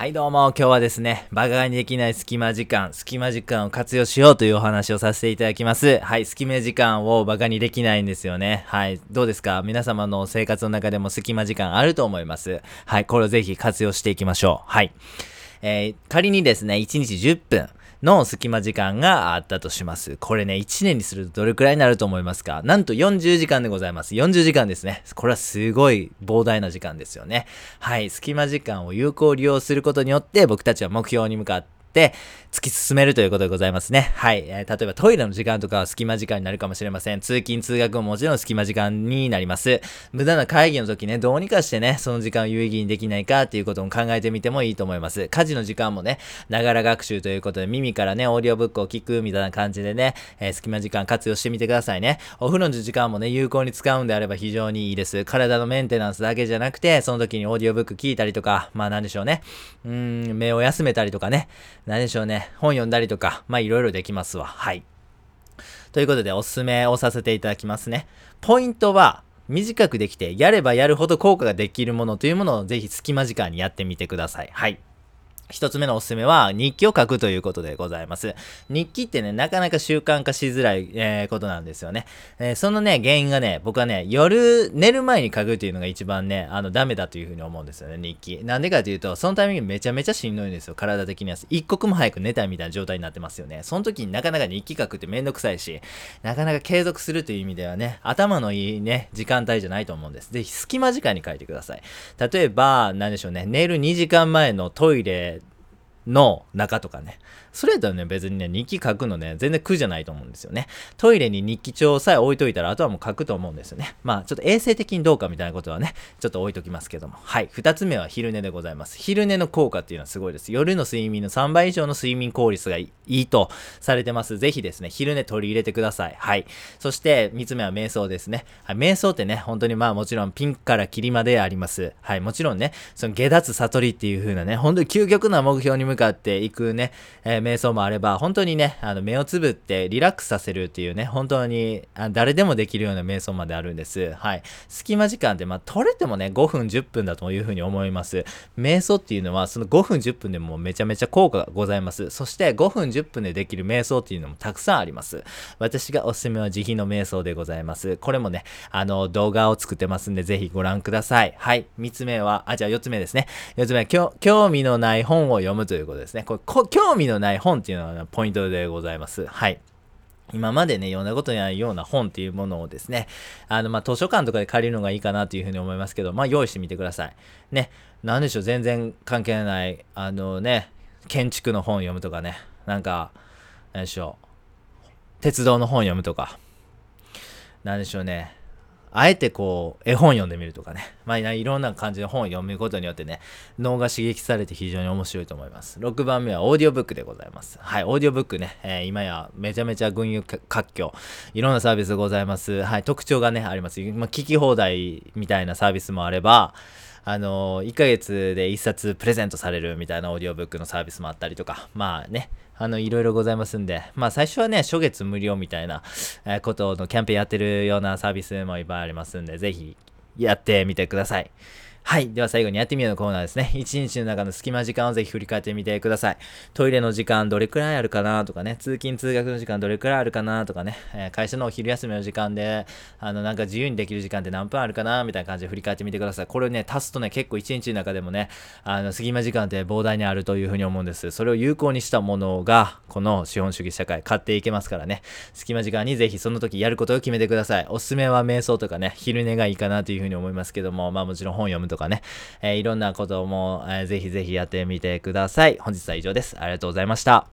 はいどうも、今日はですね、バカにできない隙間時間、隙間時間を活用しようというお話をさせていただきます。はい、隙間時間をバカにできないんですよね。はい、どうですか？皆様の生活の中でも隙間時間あると思います。はい、これをぜひ活用していきましょう。はい。えー、仮にですね、1日10分、の隙間時間があったとします。これね、1年にするとどれくらいになると思いますか？なんと40時間でございます。40時間ですね。これはすごい膨大な時間ですよね。はい、隙間時間を有効利用することによって僕たちは目標に向かって、突き進めるということでございますね。はい。えー、例えばトイレの時間とかは隙間時間になるかもしれません。通勤通学ももちろん隙間時間になります。無駄な会議の時ね、どうにかしてね、その時間を有意義にできないかっていうことも考えてみてもいいと思います。家事の時間もね、ながら学習ということで耳からね、オーディオブックを聞くみたいな感じでね、えー、隙間時間活用してみてくださいね。お風呂の時間もね、有効に使うんであれば非常にいいです。体のメンテナンスだけじゃなくて、その時にオーディオブック聞いたりとか、まあなんでしょうね。うーん、目を休めたりとかね。何でしょうね。本読んだりとか、まあいろいろできますわ。はい。ということでおすすめをさせていただきますね。ポイントは、短くできて、やればやるほど効果ができるものというものをぜひ隙間時間にやってみてください。はい。一つ目のおすすめは日記を書くということでございます。日記ってね、なかなか習慣化しづらい、えー、ことなんですよね、えー、そのね、原因がね、僕はね、夜寝る前に書くっていうのが一番ね、あの、ダメだというふうに思うんですよね、日記。なんでかというと、そのタイミングめちゃめちゃしんどいんですよ、体的には。一刻も早く寝たいみたいな状態になってますよね。その時になかなか日記書くってめんどくさいし、なかなか継続するという意味ではね、頭のいいね、時間帯じゃないと思うんです。ぜひ隙間時間に書いてください。例えば、何でしょうね、寝る2時間前のトイレの中とかね。それだとね、別にね、日記書くのね、全然苦じゃないと思うんですよね。トイレに日記帳さえ置いといたら、あとはもう書くと思うんですよね。まあ、ちょっと衛生的にどうかみたいなことはね、ちょっと置いときますけども。はい。二つ目は昼寝でございます。昼寝の効果っていうのはすごいです。夜の睡眠の3倍以上の睡眠効率がいいとされてます。ぜひですね、昼寝取り入れてください。はい。そして、三つ目は瞑想ですね。はい。瞑想ってね、本当にまあもちろんピンからキリまであります。はい。もちろんね、その下脱悟りっていう風なね、本当に究極な目標に向かっていくね、えー、瞑想もあれば、本当にね、あの目をつぶってリラックスさせるっていうね、本当にあ誰でもできるような瞑想まであるんです。はい。隙間時間って、まあ、取れてもね、5分、10分だというふうに思います。瞑想っていうのは、その5分、10分でもめちゃめちゃ効果がございます。そして5分、10分でできる瞑想っていうのもたくさんあります。私がおすすめは自費の瞑想でございます。これもね、あの、動画を作ってますんで、ぜひご覧ください。はい。3つ目は、あ、じゃあ4つ目ですね。4つ目は、興味のない本を読むといういうことですね。これ、興味のない本っていうのはポイントでございます。はい。今までね、読んだことないような本っていうものをですね、あの、まあ、図書館とかで借りるのがいいかなというふうに思いますけど、まあ、用意してみてください。ね、なんでしょう、全然関係ない、あのね、建築の本読むとかね、なんか、なんでしょう、鉄道の本読むとか、なんでしょうね、あえてこう、絵本読んでみるとかね。まあ、いろんな感じの本を読むことによってね、脳が刺激されて非常に面白いと思います。6番目はオーディオブックでございます。はい、オーディオブックね、えー、今やめちゃめちゃ群雄割拠、いろんなサービスございます。はい、特徴がね、あります。まあ、聞き放題みたいなサービスもあれば、あの、1ヶ月で1冊プレゼントされるみたいなオーディオブックのサービスもあったりとか、まあね、あの、いろいろございますんで、まあ最初はね、初月無料みたいな、ことのキャンペーンやってるようなサービスもいっぱいありますんで、ぜひやってみてください。はい。では最後にやってみようのコーナーですね。一日の中の隙間時間をぜひ振り返ってみてください。トイレの時間どれくらいあるかなとかね、通勤通学の時間どれくらいあるかなとかね、えー、会社のお昼休みの時間で、あの、なんか自由にできる時間って何分あるかなみたいな感じで振り返ってみてください。これをね、足すとね、結構一日の中でもね、あの、隙間時間って膨大にあるというふうに思うんです。それを有効にしたものが、この資本主義社会、買っていけますからね。隙間時間にぜひその時やることを決めてください。おすすめは瞑想とかね、昼寝がいいかなというふうに思いますけども、まあもちろん本読むとかね、えーいろんなことも、えー、ぜひぜひやってみてください。本日は以上です。ありがとうございました。